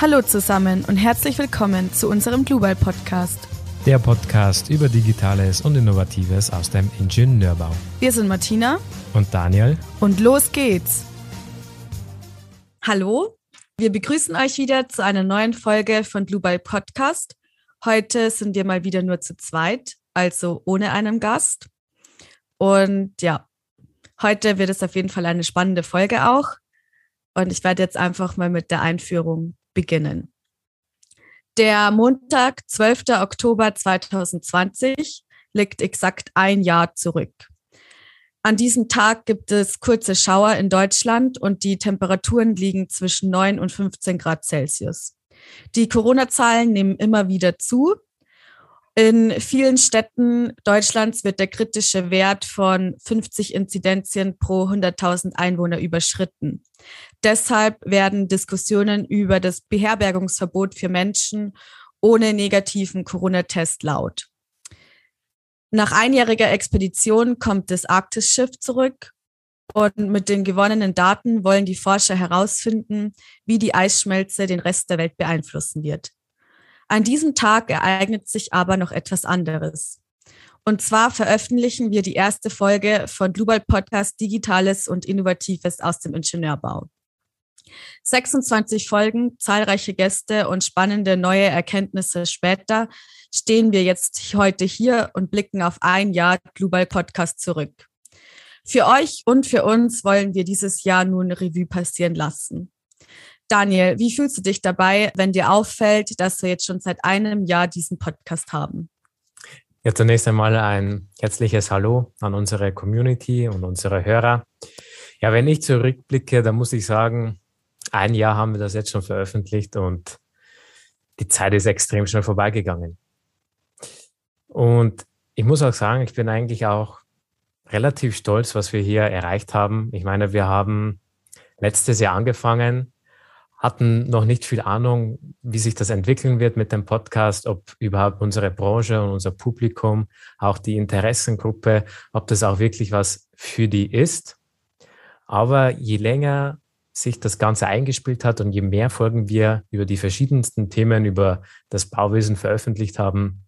Hallo zusammen und herzlich willkommen zu unserem Global Podcast. Der Podcast über Digitales und Innovatives aus dem Ingenieurbau. Wir sind Martina und Daniel und los geht's. Hallo, wir begrüßen euch wieder zu einer neuen Folge von Global Podcast. Heute sind wir mal wieder nur zu zweit, also ohne einen Gast. Und ja, heute wird es auf jeden Fall eine spannende Folge auch. Und ich werde jetzt einfach mal mit der Einführung beginnen. Der Montag, 12. Oktober 2020, liegt exakt ein Jahr zurück. An diesem Tag gibt es kurze Schauer in Deutschland und die Temperaturen liegen zwischen 9 und 15 Grad Celsius. Die Corona-Zahlen nehmen immer wieder zu in vielen Städten Deutschlands wird der kritische Wert von 50 Inzidenzien pro 100.000 Einwohner überschritten. Deshalb werden Diskussionen über das Beherbergungsverbot für Menschen ohne negativen Corona-Test laut. Nach einjähriger Expedition kommt das Arktis-Schiff zurück und mit den gewonnenen Daten wollen die Forscher herausfinden, wie die Eisschmelze den Rest der Welt beeinflussen wird. An diesem Tag ereignet sich aber noch etwas anderes. Und zwar veröffentlichen wir die erste Folge von Global Podcast Digitales und Innovatives aus dem Ingenieurbau. 26 Folgen, zahlreiche Gäste und spannende neue Erkenntnisse später stehen wir jetzt heute hier und blicken auf ein Jahr Global Podcast zurück. Für euch und für uns wollen wir dieses Jahr nun Revue passieren lassen. Daniel, wie fühlst du dich dabei, wenn dir auffällt, dass wir jetzt schon seit einem Jahr diesen Podcast haben? Ja, zunächst einmal ein herzliches Hallo an unsere Community und unsere Hörer. Ja, wenn ich zurückblicke, dann muss ich sagen, ein Jahr haben wir das jetzt schon veröffentlicht und die Zeit ist extrem schnell vorbeigegangen. Und ich muss auch sagen, ich bin eigentlich auch relativ stolz, was wir hier erreicht haben. Ich meine, wir haben letztes Jahr angefangen hatten noch nicht viel Ahnung, wie sich das entwickeln wird mit dem Podcast, ob überhaupt unsere Branche und unser Publikum, auch die Interessengruppe, ob das auch wirklich was für die ist. Aber je länger sich das Ganze eingespielt hat und je mehr Folgen wir über die verschiedensten Themen über das Bauwesen veröffentlicht haben,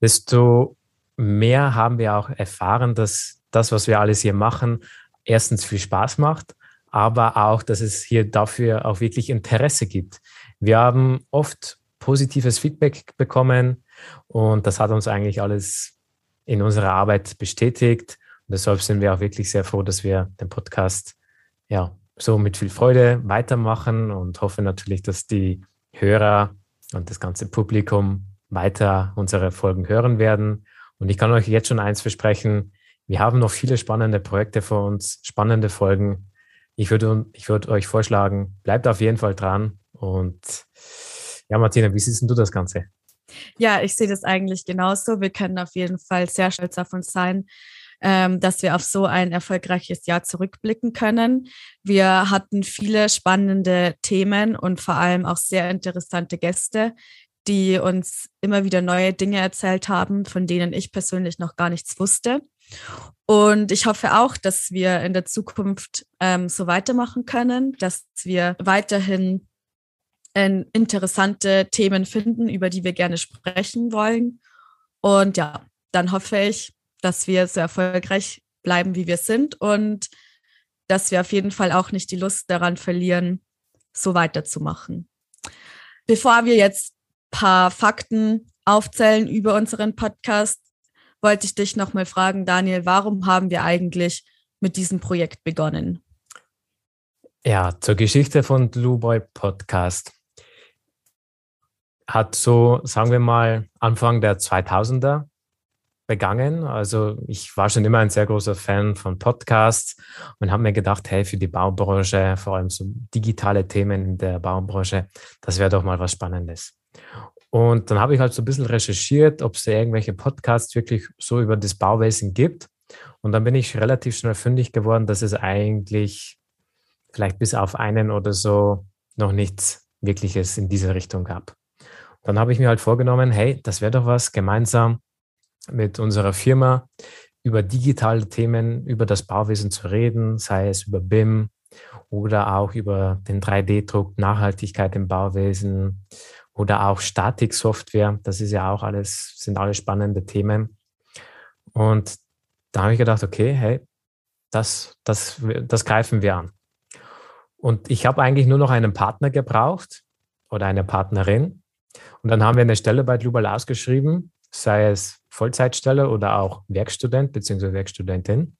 desto mehr haben wir auch erfahren, dass das, was wir alles hier machen, erstens viel Spaß macht aber auch, dass es hier dafür auch wirklich Interesse gibt. Wir haben oft positives Feedback bekommen und das hat uns eigentlich alles in unserer Arbeit bestätigt. Und deshalb sind wir auch wirklich sehr froh, dass wir den Podcast ja so mit viel Freude weitermachen und hoffe natürlich, dass die Hörer und das ganze Publikum weiter unsere Folgen hören werden. Und ich kann euch jetzt schon eins versprechen, wir haben noch viele spannende Projekte vor uns, spannende Folgen ich würde, ich würde euch vorschlagen, bleibt auf jeden Fall dran. Und ja, Martina, wie siehst du das Ganze? Ja, ich sehe das eigentlich genauso. Wir können auf jeden Fall sehr stolz auf uns sein, ähm, dass wir auf so ein erfolgreiches Jahr zurückblicken können. Wir hatten viele spannende Themen und vor allem auch sehr interessante Gäste, die uns immer wieder neue Dinge erzählt haben, von denen ich persönlich noch gar nichts wusste. Und ich hoffe auch, dass wir in der Zukunft ähm, so weitermachen können, dass wir weiterhin äh, interessante Themen finden, über die wir gerne sprechen wollen. Und ja, dann hoffe ich, dass wir so erfolgreich bleiben, wie wir sind und dass wir auf jeden Fall auch nicht die Lust daran verlieren, so weiterzumachen. Bevor wir jetzt ein paar Fakten aufzählen über unseren Podcast, wollte ich dich nochmal fragen, Daniel, warum haben wir eigentlich mit diesem Projekt begonnen? Ja, zur Geschichte von Blue Boy Podcast hat so, sagen wir mal, Anfang der 2000er begangen. Also ich war schon immer ein sehr großer Fan von Podcasts und habe mir gedacht, hey, für die Baubranche, vor allem so digitale Themen in der Baubranche, das wäre doch mal was Spannendes. Und dann habe ich halt so ein bisschen recherchiert, ob es da irgendwelche Podcasts wirklich so über das Bauwesen gibt. Und dann bin ich relativ schnell fündig geworden, dass es eigentlich vielleicht bis auf einen oder so noch nichts Wirkliches in diese Richtung gab. Dann habe ich mir halt vorgenommen, hey, das wäre doch was gemeinsam mit unserer Firma. über digitale Themen, über das Bauwesen zu reden, sei es über BIM oder auch über den 3D-Druck, Nachhaltigkeit im Bauwesen oder auch Statiksoftware. Das ist ja auch alles, sind alles spannende Themen. Und da habe ich gedacht, okay, hey, das, das, das greifen wir an. Und ich habe eigentlich nur noch einen Partner gebraucht oder eine Partnerin. Und dann haben wir eine Stelle bei Global ausgeschrieben, sei es Vollzeitstelle oder auch Werkstudent bzw. Werkstudentin.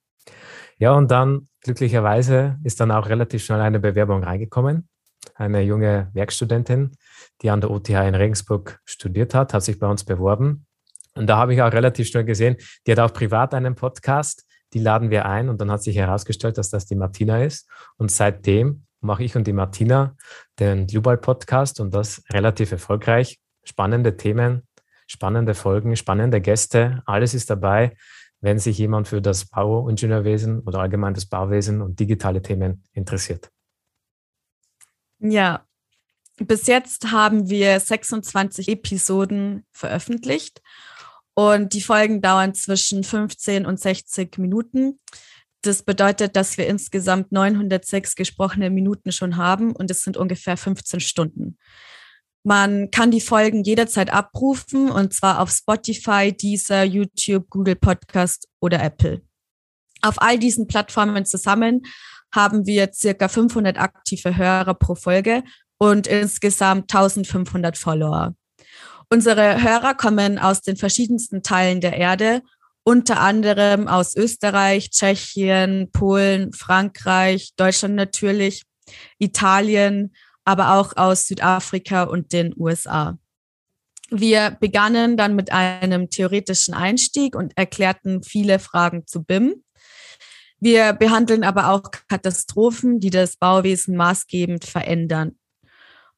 Ja, und dann glücklicherweise ist dann auch relativ schnell eine Bewerbung reingekommen. Eine junge Werkstudentin, die an der OTH in Regensburg studiert hat, hat sich bei uns beworben. Und da habe ich auch relativ schnell gesehen, die hat auch privat einen Podcast, die laden wir ein und dann hat sich herausgestellt, dass das die Martina ist. Und seitdem mache ich und die Martina den Global Podcast und das relativ erfolgreich. Spannende Themen, spannende Folgen, spannende Gäste, alles ist dabei, wenn sich jemand für das Bauingenieurwesen oder allgemein das Bauwesen und digitale Themen interessiert. Ja, bis jetzt haben wir 26 Episoden veröffentlicht und die Folgen dauern zwischen 15 und 60 Minuten. Das bedeutet, dass wir insgesamt 906 gesprochene Minuten schon haben und es sind ungefähr 15 Stunden. Man kann die Folgen jederzeit abrufen und zwar auf Spotify, Deezer, YouTube, Google Podcast oder Apple. Auf all diesen Plattformen zusammen haben wir circa 500 aktive Hörer pro Folge und insgesamt 1500 Follower. Unsere Hörer kommen aus den verschiedensten Teilen der Erde, unter anderem aus Österreich, Tschechien, Polen, Frankreich, Deutschland natürlich, Italien, aber auch aus Südafrika und den USA. Wir begannen dann mit einem theoretischen Einstieg und erklärten viele Fragen zu BIM. Wir behandeln aber auch Katastrophen, die das Bauwesen maßgebend verändern.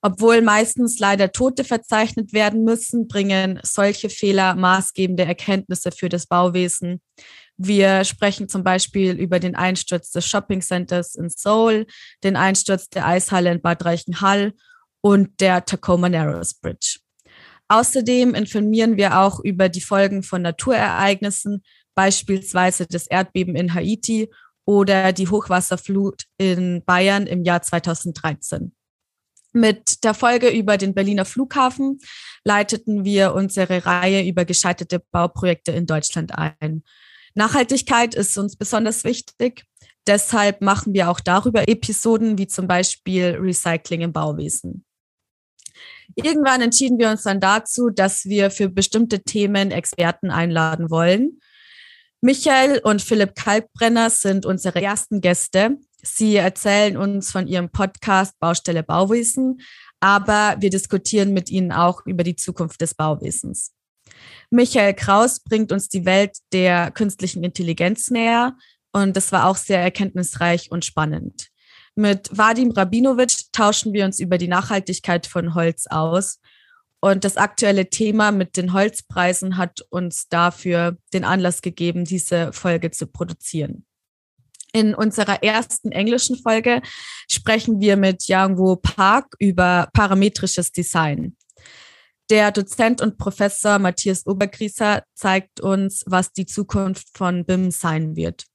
Obwohl meistens leider Tote verzeichnet werden müssen, bringen solche Fehler maßgebende Erkenntnisse für das Bauwesen. Wir sprechen zum Beispiel über den Einsturz des Shopping Centers in Seoul, den Einsturz der Eishalle in Bad Reichenhall und der Tacoma Narrows Bridge. Außerdem informieren wir auch über die Folgen von Naturereignissen, beispielsweise das Erdbeben in Haiti oder die Hochwasserflut in Bayern im Jahr 2013. Mit der Folge über den Berliner Flughafen leiteten wir unsere Reihe über gescheiterte Bauprojekte in Deutschland ein. Nachhaltigkeit ist uns besonders wichtig. Deshalb machen wir auch darüber Episoden wie zum Beispiel Recycling im Bauwesen. Irgendwann entschieden wir uns dann dazu, dass wir für bestimmte Themen Experten einladen wollen. Michael und Philipp Kalkbrenner sind unsere ersten Gäste. Sie erzählen uns von ihrem Podcast Baustelle Bauwesen, aber wir diskutieren mit ihnen auch über die Zukunft des Bauwesens. Michael Kraus bringt uns die Welt der künstlichen Intelligenz näher und das war auch sehr erkenntnisreich und spannend. Mit Vadim Rabinovic tauschen wir uns über die Nachhaltigkeit von Holz aus. Und das aktuelle Thema mit den Holzpreisen hat uns dafür den Anlass gegeben, diese Folge zu produzieren. In unserer ersten englischen Folge sprechen wir mit Yangwo Park über parametrisches Design. Der Dozent und Professor Matthias Obergrieser zeigt uns, was die Zukunft von BIM sein wird.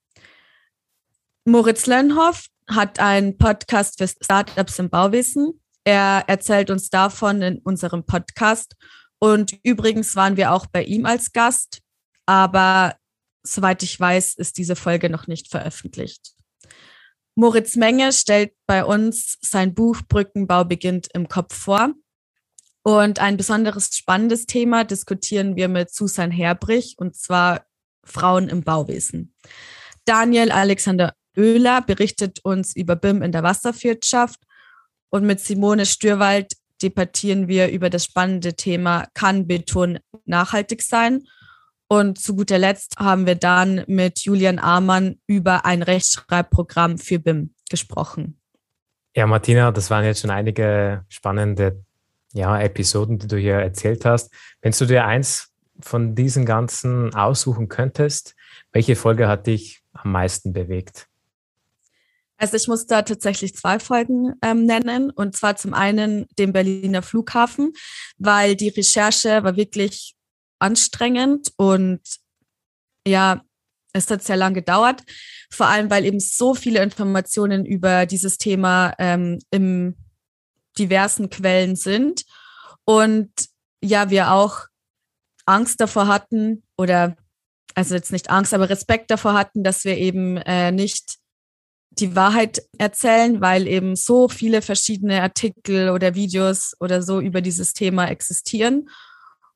Moritz Lönnhoff hat einen Podcast für Startups im Bauwesen. Er erzählt uns davon in unserem Podcast. Und übrigens waren wir auch bei ihm als Gast, aber soweit ich weiß, ist diese Folge noch nicht veröffentlicht. Moritz Menge stellt bei uns sein Buch Brückenbau beginnt im Kopf vor. Und ein besonderes spannendes Thema diskutieren wir mit Susan Herbrich, und zwar Frauen im Bauwesen. Daniel Alexander Oehler berichtet uns über BIM in der Wasserwirtschaft und mit Simone Stürwald debattieren wir über das spannende Thema, kann Beton nachhaltig sein? Und zu guter Letzt haben wir dann mit Julian Amann über ein Rechtschreibprogramm für BIM gesprochen. Ja, Martina, das waren jetzt schon einige spannende ja, Episoden, die du hier erzählt hast. Wenn du dir eins von diesen ganzen aussuchen könntest, welche Folge hat dich am meisten bewegt? Also ich muss da tatsächlich zwei Folgen ähm, nennen. Und zwar zum einen den Berliner Flughafen, weil die Recherche war wirklich anstrengend und ja, es hat sehr lange gedauert, vor allem weil eben so viele Informationen über dieses Thema ähm, im diversen Quellen sind und ja, wir auch Angst davor hatten oder also jetzt nicht Angst, aber Respekt davor hatten, dass wir eben äh, nicht die Wahrheit erzählen, weil eben so viele verschiedene Artikel oder Videos oder so über dieses Thema existieren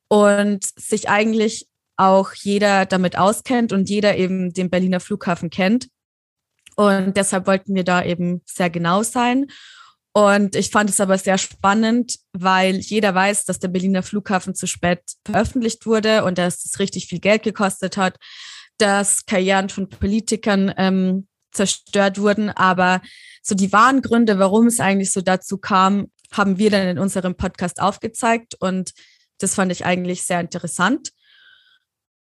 und sich eigentlich auch jeder damit auskennt und jeder eben den Berliner Flughafen kennt. Und deshalb wollten wir da eben sehr genau sein. Und ich fand es aber sehr spannend, weil jeder weiß, dass der Berliner Flughafen zu spät veröffentlicht wurde und dass es richtig viel Geld gekostet hat, dass Karrieren von Politikern ähm, zerstört wurden. Aber so die wahren Gründe, warum es eigentlich so dazu kam, haben wir dann in unserem Podcast aufgezeigt. Und das fand ich eigentlich sehr interessant.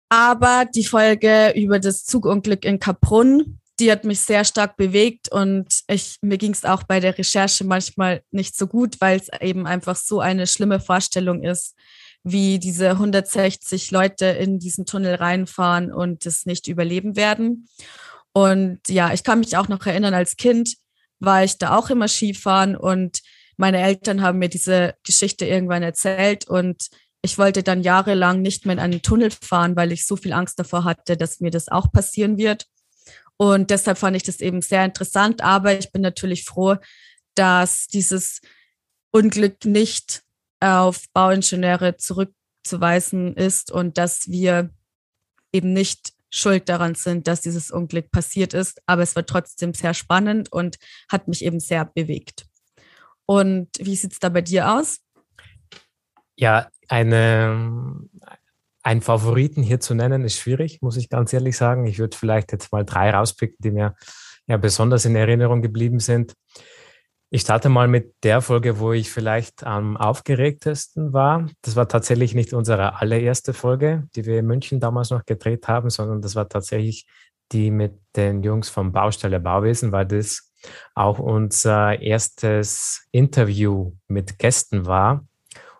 Aber die Folge über das Zugunglück in Kaprun, die hat mich sehr stark bewegt und ich, mir ging es auch bei der Recherche manchmal nicht so gut, weil es eben einfach so eine schlimme Vorstellung ist, wie diese 160 Leute in diesen Tunnel reinfahren und es nicht überleben werden. Und ja, ich kann mich auch noch erinnern, als Kind war ich da auch immer Skifahren und meine Eltern haben mir diese Geschichte irgendwann erzählt und ich wollte dann jahrelang nicht mehr in einen Tunnel fahren, weil ich so viel Angst davor hatte, dass mir das auch passieren wird. Und deshalb fand ich das eben sehr interessant. Aber ich bin natürlich froh, dass dieses Unglück nicht auf Bauingenieure zurückzuweisen ist und dass wir eben nicht schuld daran sind, dass dieses Unglück passiert ist. Aber es war trotzdem sehr spannend und hat mich eben sehr bewegt. Und wie sieht es da bei dir aus? Ja, eine, einen Favoriten hier zu nennen, ist schwierig, muss ich ganz ehrlich sagen. Ich würde vielleicht jetzt mal drei rauspicken, die mir ja besonders in Erinnerung geblieben sind. Ich starte mal mit der Folge, wo ich vielleicht am aufgeregtesten war. Das war tatsächlich nicht unsere allererste Folge, die wir in München damals noch gedreht haben, sondern das war tatsächlich die mit den Jungs vom Baustelle Bauwesen, weil das auch unser erstes Interview mit Gästen war.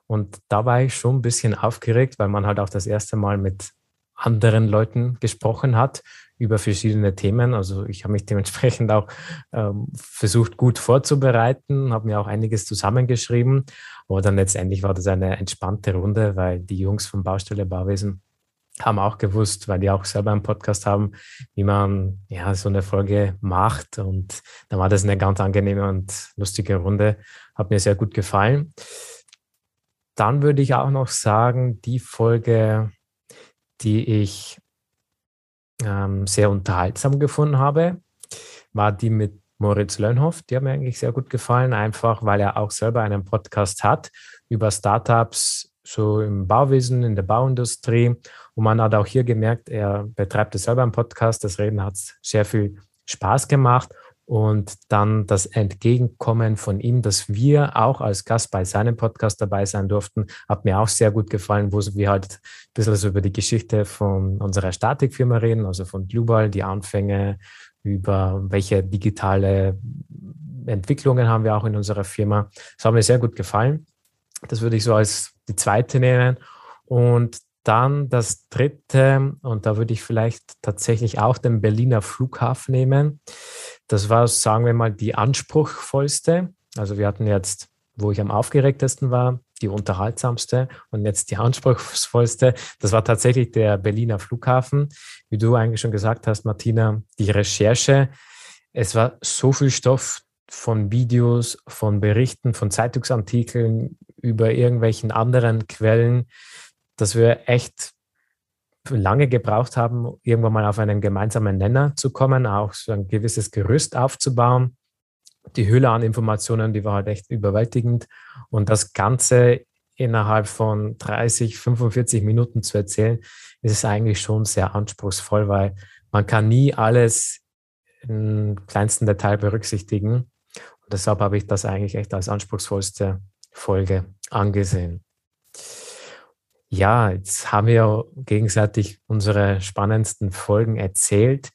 Und da war ich schon ein bisschen aufgeregt, weil man halt auch das erste Mal mit anderen Leuten gesprochen hat über verschiedene Themen. Also ich habe mich dementsprechend auch ähm, versucht, gut vorzubereiten, habe mir auch einiges zusammengeschrieben. Aber dann letztendlich war das eine entspannte Runde, weil die Jungs vom Baustelle Bauwesen haben auch gewusst, weil die auch selber einen Podcast haben, wie man ja so eine Folge macht. Und da war das eine ganz angenehme und lustige Runde. Hat mir sehr gut gefallen. Dann würde ich auch noch sagen, die Folge, die ich ähm, sehr unterhaltsam gefunden habe, war die mit Moritz Lönnhoff. Die hat mir eigentlich sehr gut gefallen, einfach weil er auch selber einen Podcast hat über Startups, so im Bauwesen, in der Bauindustrie. Und man hat auch hier gemerkt, er betreibt es selber einen Podcast. Das Reden hat sehr viel Spaß gemacht und dann das Entgegenkommen von ihm, dass wir auch als Gast bei seinem Podcast dabei sein durften, hat mir auch sehr gut gefallen, wo wir halt ein bisschen so über die Geschichte von unserer Statikfirma reden, also von Global, die Anfänge, über welche digitale Entwicklungen haben wir auch in unserer Firma. Das hat mir sehr gut gefallen. Das würde ich so als die zweite nennen. Und dann das dritte, und da würde ich vielleicht tatsächlich auch den Berliner Flughafen nehmen. Das war, sagen wir mal, die anspruchsvollste. Also wir hatten jetzt, wo ich am aufgeregtesten war, die unterhaltsamste und jetzt die anspruchsvollste. Das war tatsächlich der Berliner Flughafen. Wie du eigentlich schon gesagt hast, Martina, die Recherche. Es war so viel Stoff von Videos, von Berichten, von Zeitungsartikeln über irgendwelchen anderen Quellen dass wir echt lange gebraucht haben, irgendwann mal auf einen gemeinsamen Nenner zu kommen, auch so ein gewisses Gerüst aufzubauen. Die Hülle an Informationen, die war halt echt überwältigend. Und das Ganze innerhalb von 30, 45 Minuten zu erzählen, ist eigentlich schon sehr anspruchsvoll, weil man kann nie alles im kleinsten Detail berücksichtigen. Und deshalb habe ich das eigentlich echt als anspruchsvollste Folge angesehen. Ja, jetzt haben wir gegenseitig unsere spannendsten Folgen erzählt.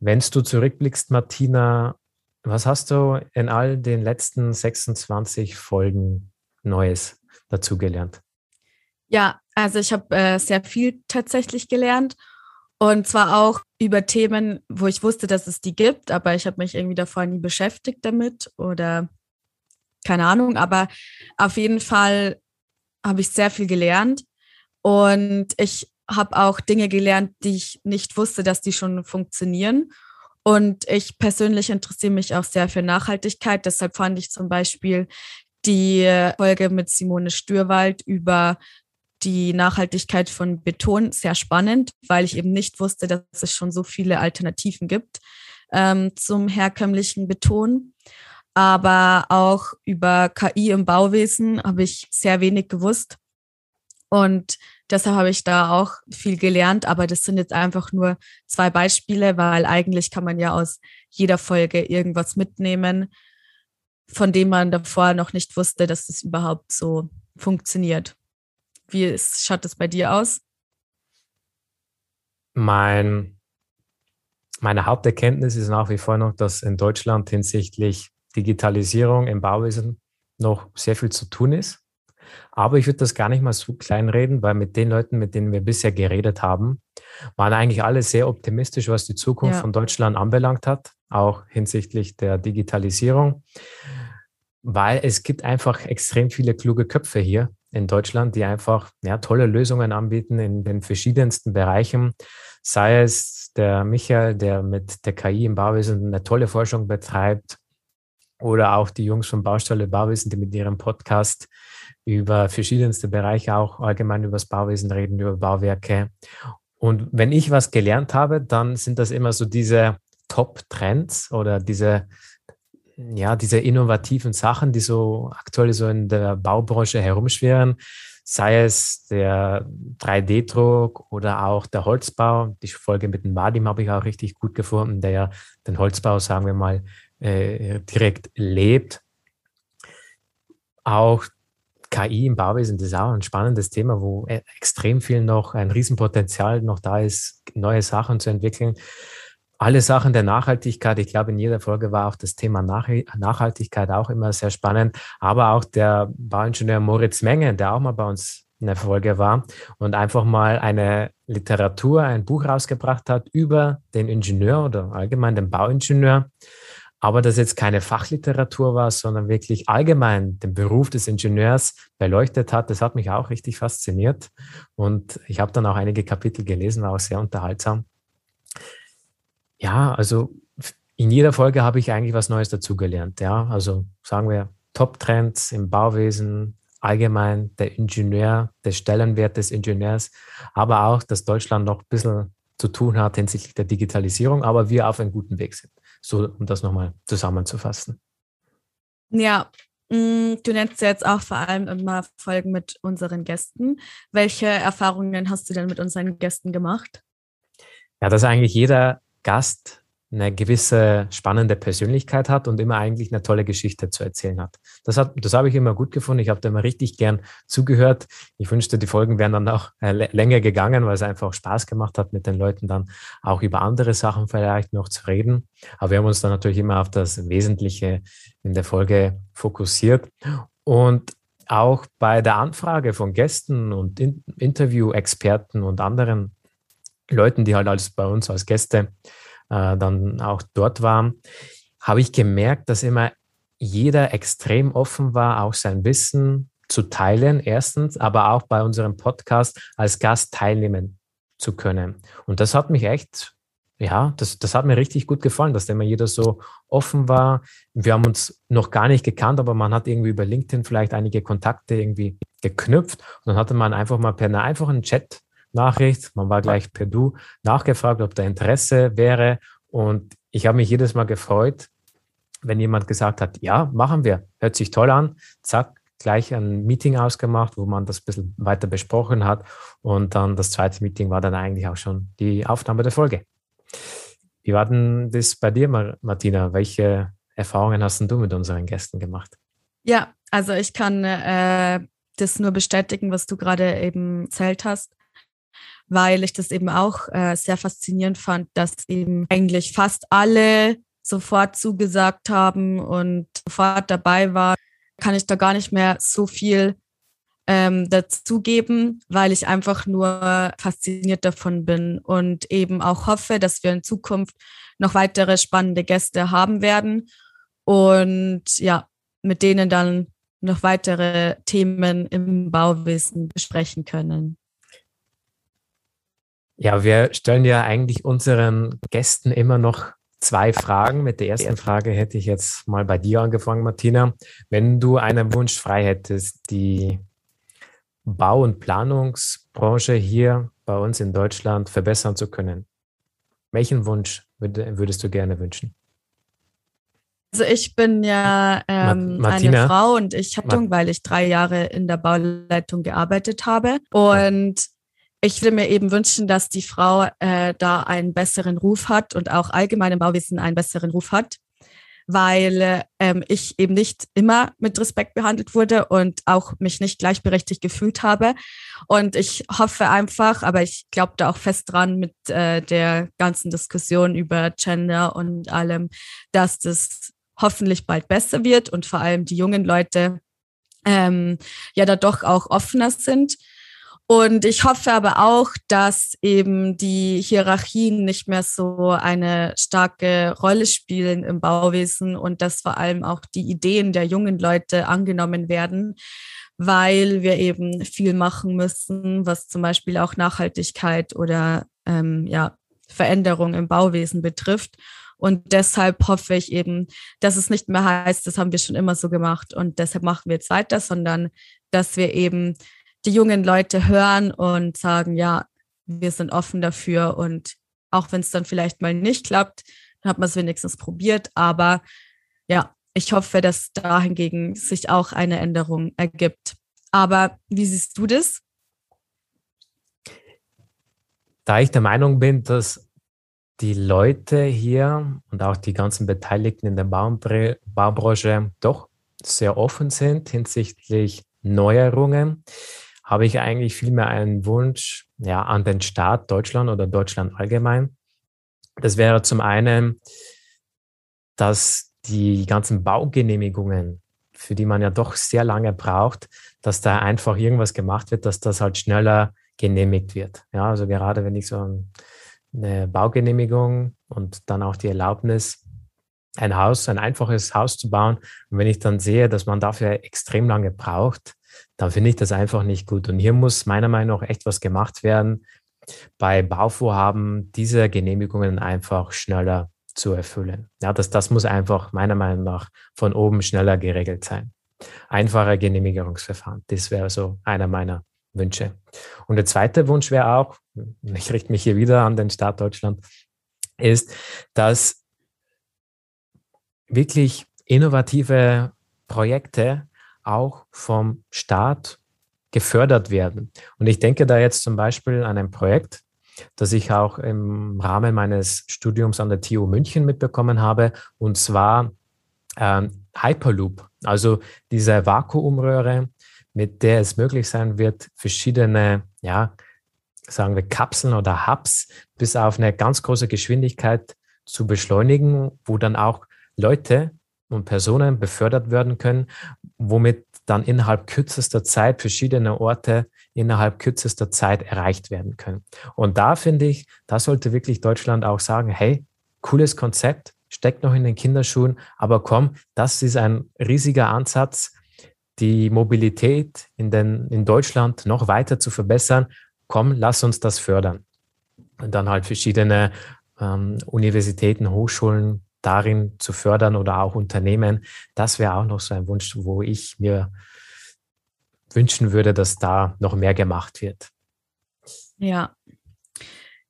Wenn du zurückblickst, Martina, was hast du in all den letzten 26 Folgen Neues dazugelernt? Ja, also ich habe äh, sehr viel tatsächlich gelernt Und zwar auch über Themen, wo ich wusste, dass es die gibt, aber ich habe mich irgendwie davor nie beschäftigt damit oder keine Ahnung. Aber auf jeden Fall habe ich sehr viel gelernt und ich habe auch Dinge gelernt, die ich nicht wusste, dass die schon funktionieren. Und ich persönlich interessiere mich auch sehr für Nachhaltigkeit. Deshalb fand ich zum Beispiel die Folge mit Simone Stürwald über die Nachhaltigkeit von Beton sehr spannend, weil ich eben nicht wusste, dass es schon so viele Alternativen gibt ähm, zum herkömmlichen Beton. Aber auch über KI im Bauwesen habe ich sehr wenig gewusst. Und deshalb habe ich da auch viel gelernt. Aber das sind jetzt einfach nur zwei Beispiele, weil eigentlich kann man ja aus jeder Folge irgendwas mitnehmen, von dem man davor noch nicht wusste, dass es überhaupt so funktioniert. Wie ist, schaut das bei dir aus? Mein, meine Haupterkenntnis ist nach wie vor noch, dass in Deutschland hinsichtlich Digitalisierung im Bauwesen noch sehr viel zu tun ist. Aber ich würde das gar nicht mal so kleinreden, weil mit den Leuten, mit denen wir bisher geredet haben, waren eigentlich alle sehr optimistisch, was die Zukunft ja. von Deutschland anbelangt hat, auch hinsichtlich der Digitalisierung, weil es gibt einfach extrem viele kluge Köpfe hier in Deutschland, die einfach ja, tolle Lösungen anbieten in den verschiedensten Bereichen. Sei es der Michael, der mit der KI im Bauwesen eine tolle Forschung betreibt, oder auch die Jungs von Baustelle Bauwesen, die mit ihrem Podcast über verschiedenste Bereiche auch allgemein über das Bauwesen reden, über Bauwerke. Und wenn ich was gelernt habe, dann sind das immer so diese Top-Trends oder diese ja, diese innovativen Sachen, die so aktuell so in der Baubranche herumschwirren, sei es der 3D-Druck oder auch der Holzbau. Die Folge mit dem Vadim habe ich auch richtig gut gefunden, der ja den Holzbau, sagen wir mal, äh, direkt lebt. Auch KI im Bauwesen, das ist auch ein spannendes Thema, wo e-, extrem viel noch ein Riesenpotenzial noch da ist, neue Sachen zu entwickeln alle Sachen der Nachhaltigkeit. Ich glaube, in jeder Folge war auch das Thema Nach Nachhaltigkeit auch immer sehr spannend. Aber auch der Bauingenieur Moritz Menge, der auch mal bei uns in der Folge war und einfach mal eine Literatur, ein Buch rausgebracht hat über den Ingenieur oder allgemein den Bauingenieur. Aber das jetzt keine Fachliteratur war, sondern wirklich allgemein den Beruf des Ingenieurs beleuchtet hat, das hat mich auch richtig fasziniert. Und ich habe dann auch einige Kapitel gelesen, war auch sehr unterhaltsam. Ja, also in jeder Folge habe ich eigentlich was Neues dazugelernt. Ja, also sagen wir Top-Trends im Bauwesen, allgemein der Ingenieur, der Stellenwert des Ingenieurs, aber auch, dass Deutschland noch ein bisschen zu tun hat hinsichtlich der Digitalisierung, aber wir auf einem guten Weg sind. So, um das nochmal zusammenzufassen. Ja, mm, du nennst jetzt auch vor allem immer Folgen mit unseren Gästen. Welche Erfahrungen hast du denn mit unseren Gästen gemacht? Ja, dass eigentlich jeder Gast eine gewisse spannende Persönlichkeit hat und immer eigentlich eine tolle Geschichte zu erzählen hat. Das, hat, das habe ich immer gut gefunden. Ich habe da immer richtig gern zugehört. Ich wünschte, die Folgen wären dann auch äh, länger gegangen, weil es einfach Spaß gemacht hat, mit den Leuten dann auch über andere Sachen vielleicht noch zu reden. Aber wir haben uns dann natürlich immer auf das Wesentliche in der Folge fokussiert. Und auch bei der Anfrage von Gästen und in Interview-Experten und anderen Leuten, die halt als bei uns als Gäste äh, dann auch dort waren, habe ich gemerkt, dass immer jeder extrem offen war, auch sein Wissen zu teilen, erstens, aber auch bei unserem Podcast als Gast teilnehmen zu können. Und das hat mich echt, ja, das, das hat mir richtig gut gefallen, dass immer jeder so offen war. Wir haben uns noch gar nicht gekannt, aber man hat irgendwie über LinkedIn vielleicht einige Kontakte irgendwie geknüpft. Und dann hatte man einfach mal per einer einfachen Chat Nachricht. Man war gleich per Du nachgefragt, ob da Interesse wäre. Und ich habe mich jedes Mal gefreut, wenn jemand gesagt hat, ja, machen wir, hört sich toll an, zack, gleich ein Meeting ausgemacht, wo man das ein bisschen weiter besprochen hat. Und dann das zweite Meeting war dann eigentlich auch schon die Aufnahme der Folge. Wie war denn das bei dir, Martina? Welche Erfahrungen hast du mit unseren Gästen gemacht? Ja, also ich kann äh, das nur bestätigen, was du gerade eben erzählt hast weil ich das eben auch äh, sehr faszinierend fand, dass eben eigentlich fast alle sofort zugesagt haben und sofort dabei war, kann ich da gar nicht mehr so viel ähm, dazugeben, weil ich einfach nur fasziniert davon bin und eben auch hoffe, dass wir in Zukunft noch weitere spannende Gäste haben werden und ja, mit denen dann noch weitere Themen im Bauwesen besprechen können. Ja, wir stellen ja eigentlich unseren Gästen immer noch zwei Fragen. Mit der ersten Frage hätte ich jetzt mal bei dir angefangen, Martina. Wenn du einen Wunsch frei hättest, die Bau- und Planungsbranche hier bei uns in Deutschland verbessern zu können, welchen Wunsch würdest du gerne wünschen? Also ich bin ja ähm, eine Frau und ich habe, weil ich drei Jahre in der Bauleitung gearbeitet habe. Und ich würde mir eben wünschen, dass die Frau äh, da einen besseren Ruf hat und auch allgemein im Bauwesen einen besseren Ruf hat, weil ähm, ich eben nicht immer mit Respekt behandelt wurde und auch mich nicht gleichberechtigt gefühlt habe. Und ich hoffe einfach, aber ich glaube da auch fest dran mit äh, der ganzen Diskussion über Gender und allem, dass das hoffentlich bald besser wird und vor allem die jungen Leute ähm, ja da doch auch offener sind und ich hoffe aber auch, dass eben die Hierarchien nicht mehr so eine starke Rolle spielen im Bauwesen und dass vor allem auch die Ideen der jungen Leute angenommen werden, weil wir eben viel machen müssen, was zum Beispiel auch Nachhaltigkeit oder ähm, ja, Veränderung im Bauwesen betrifft. Und deshalb hoffe ich eben, dass es nicht mehr heißt, das haben wir schon immer so gemacht und deshalb machen wir jetzt weiter, sondern dass wir eben die jungen Leute hören und sagen, ja, wir sind offen dafür und auch wenn es dann vielleicht mal nicht klappt, dann hat man es wenigstens probiert. Aber ja, ich hoffe, dass da hingegen sich auch eine Änderung ergibt. Aber wie siehst du das? Da ich der Meinung bin, dass die Leute hier und auch die ganzen Beteiligten in der Baubranche doch sehr offen sind hinsichtlich Neuerungen, habe ich eigentlich vielmehr einen Wunsch ja, an den Staat Deutschland oder Deutschland allgemein. Das wäre zum einen, dass die ganzen Baugenehmigungen, für die man ja doch sehr lange braucht, dass da einfach irgendwas gemacht wird, dass das halt schneller genehmigt wird. Ja, also gerade wenn ich so eine Baugenehmigung und dann auch die Erlaubnis, ein Haus, ein einfaches Haus zu bauen, und wenn ich dann sehe, dass man dafür extrem lange braucht, dann finde ich das einfach nicht gut. Und hier muss meiner Meinung nach echt was gemacht werden, bei Bauvorhaben diese Genehmigungen einfach schneller zu erfüllen. Ja, das, das muss einfach meiner Meinung nach von oben schneller geregelt sein. Einfache Genehmigungsverfahren, das wäre so einer meiner Wünsche. Und der zweite Wunsch wäre auch, ich richte mich hier wieder an den Staat Deutschland, ist, dass wirklich innovative Projekte auch vom Staat gefördert werden. Und ich denke da jetzt zum Beispiel an ein Projekt, das ich auch im Rahmen meines Studiums an der TU München mitbekommen habe, und zwar ähm, Hyperloop, also diese Vakuumröhre, mit der es möglich sein wird, verschiedene, ja, sagen wir Kapseln oder Hubs bis auf eine ganz große Geschwindigkeit zu beschleunigen, wo dann auch Leute und Personen befördert werden können, womit dann innerhalb kürzester Zeit verschiedene Orte innerhalb kürzester Zeit erreicht werden können. Und da finde ich, da sollte wirklich Deutschland auch sagen, hey, cooles Konzept, steckt noch in den Kinderschuhen, aber komm, das ist ein riesiger Ansatz, die Mobilität in, den, in Deutschland noch weiter zu verbessern. Komm, lass uns das fördern. Und dann halt verschiedene ähm, Universitäten, Hochschulen darin zu fördern oder auch Unternehmen. Das wäre auch noch so ein Wunsch, wo ich mir wünschen würde, dass da noch mehr gemacht wird. Ja.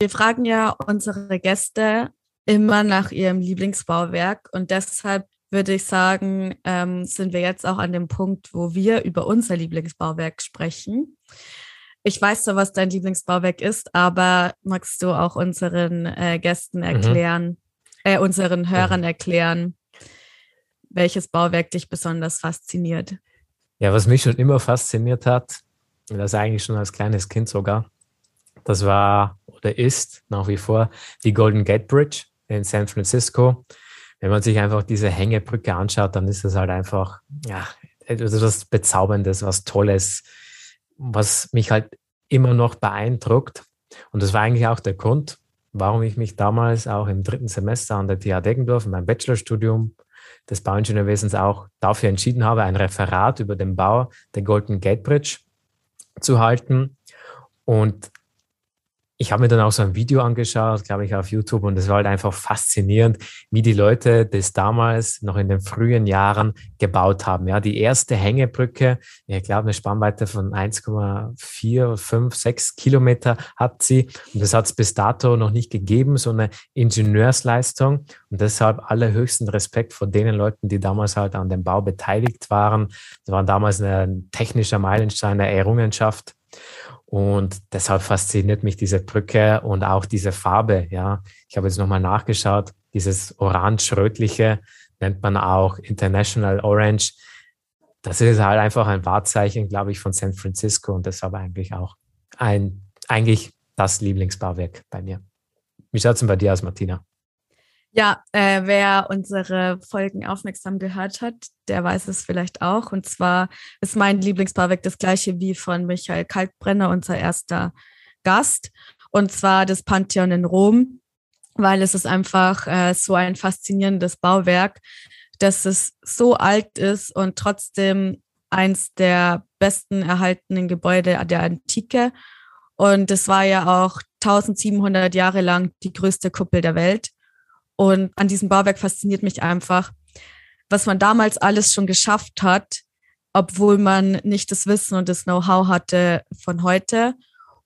Wir fragen ja unsere Gäste immer nach ihrem Lieblingsbauwerk und deshalb würde ich sagen, ähm, sind wir jetzt auch an dem Punkt, wo wir über unser Lieblingsbauwerk sprechen. Ich weiß zwar, was dein Lieblingsbauwerk ist, aber magst du auch unseren äh, Gästen mhm. erklären, mhm äh, unseren Hörern erklären, welches Bauwerk dich besonders fasziniert. Ja, was mich schon immer fasziniert hat, das eigentlich schon als kleines Kind sogar, das war oder ist nach wie vor die Golden Gate Bridge in San Francisco. Wenn man sich einfach diese Hängebrücke anschaut, dann ist das halt einfach ja, etwas Bezauberndes, was Tolles. was mich halt immer noch beeindruckt. Und das war eigentlich auch der Grund, warum ich mich damals auch im dritten Semester an der TH Deggendorf in meinem Bachelorstudium des Bauingenieurwesens auch dafür entschieden habe, ein Referat über den Bau der Golden Gate Bridge zu halten. Und ich habe mir dann auch so ein Video angeschaut, glaube ich, auf YouTube und es war halt einfach faszinierend, wie die Leute das damals noch in den frühen Jahren gebaut haben. Ja, die erste Hängebrücke, ich glaube, eine Spannweite von 1,4, 5, 6 Kilometer hat sie und das hat es bis dato noch nicht gegeben, so eine Ingenieursleistung und deshalb allerhöchsten Respekt vor denen Leuten, die damals halt an dem Bau beteiligt waren. Das war damals ein technischer Meilenstein, eine Errungenschaft. Und deshalb fasziniert mich diese Brücke und auch diese Farbe. Ja, ich habe jetzt nochmal nachgeschaut. Dieses orange-rötliche nennt man auch International Orange. Das ist halt einfach ein Wahrzeichen, glaube ich, von San Francisco und deshalb eigentlich auch ein, eigentlich das Lieblingsbauwerk bei mir. Wie schaut es denn bei dir aus, Martina? Ja, äh, wer unsere Folgen aufmerksam gehört hat, der weiß es vielleicht auch. Und zwar ist mein Lieblingsbauwerk das gleiche wie von Michael Kalkbrenner, unser erster Gast. Und zwar das Pantheon in Rom, weil es ist einfach äh, so ein faszinierendes Bauwerk, dass es so alt ist und trotzdem eins der besten erhaltenen Gebäude der Antike. Und es war ja auch 1700 Jahre lang die größte Kuppel der Welt. Und an diesem Bauwerk fasziniert mich einfach, was man damals alles schon geschafft hat, obwohl man nicht das Wissen und das Know-how hatte von heute.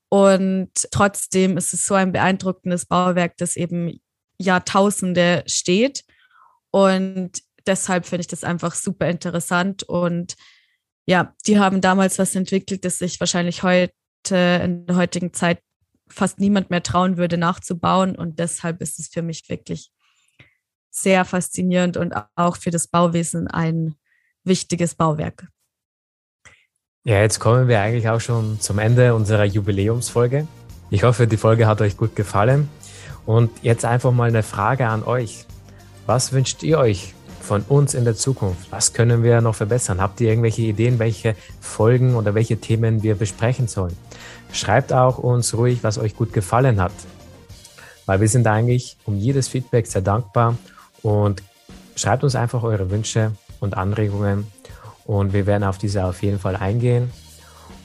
Und trotzdem ist es so ein beeindruckendes Bauwerk, das eben Jahrtausende steht. Und deshalb finde ich das einfach super interessant. Und ja, die haben damals was entwickelt, das sich wahrscheinlich heute in der heutigen Zeit fast niemand mehr trauen würde nachzubauen. Und deshalb ist es für mich wirklich sehr faszinierend und auch für das Bauwesen ein wichtiges Bauwerk. Ja, jetzt kommen wir eigentlich auch schon zum Ende unserer Jubiläumsfolge. Ich hoffe, die Folge hat euch gut gefallen. Und jetzt einfach mal eine Frage an euch. Was wünscht ihr euch von uns in der Zukunft? Was können wir noch verbessern? Habt ihr irgendwelche Ideen, welche Folgen oder welche Themen wir besprechen sollen? Schreibt auch uns ruhig, was euch gut gefallen hat. Weil wir sind eigentlich um jedes Feedback sehr dankbar und schreibt uns einfach eure Wünsche und Anregungen und wir werden auf diese auf jeden Fall eingehen.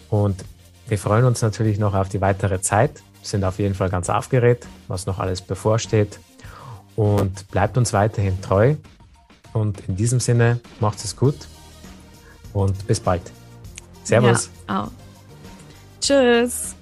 Und wir freuen uns natürlich noch auf die weitere Zeit, sind auf jeden Fall ganz aufgeregt, was noch alles bevorsteht und bleibt uns weiterhin treu. Und in diesem Sinne, macht es gut und bis bald. Servus. Ja. Tschüss.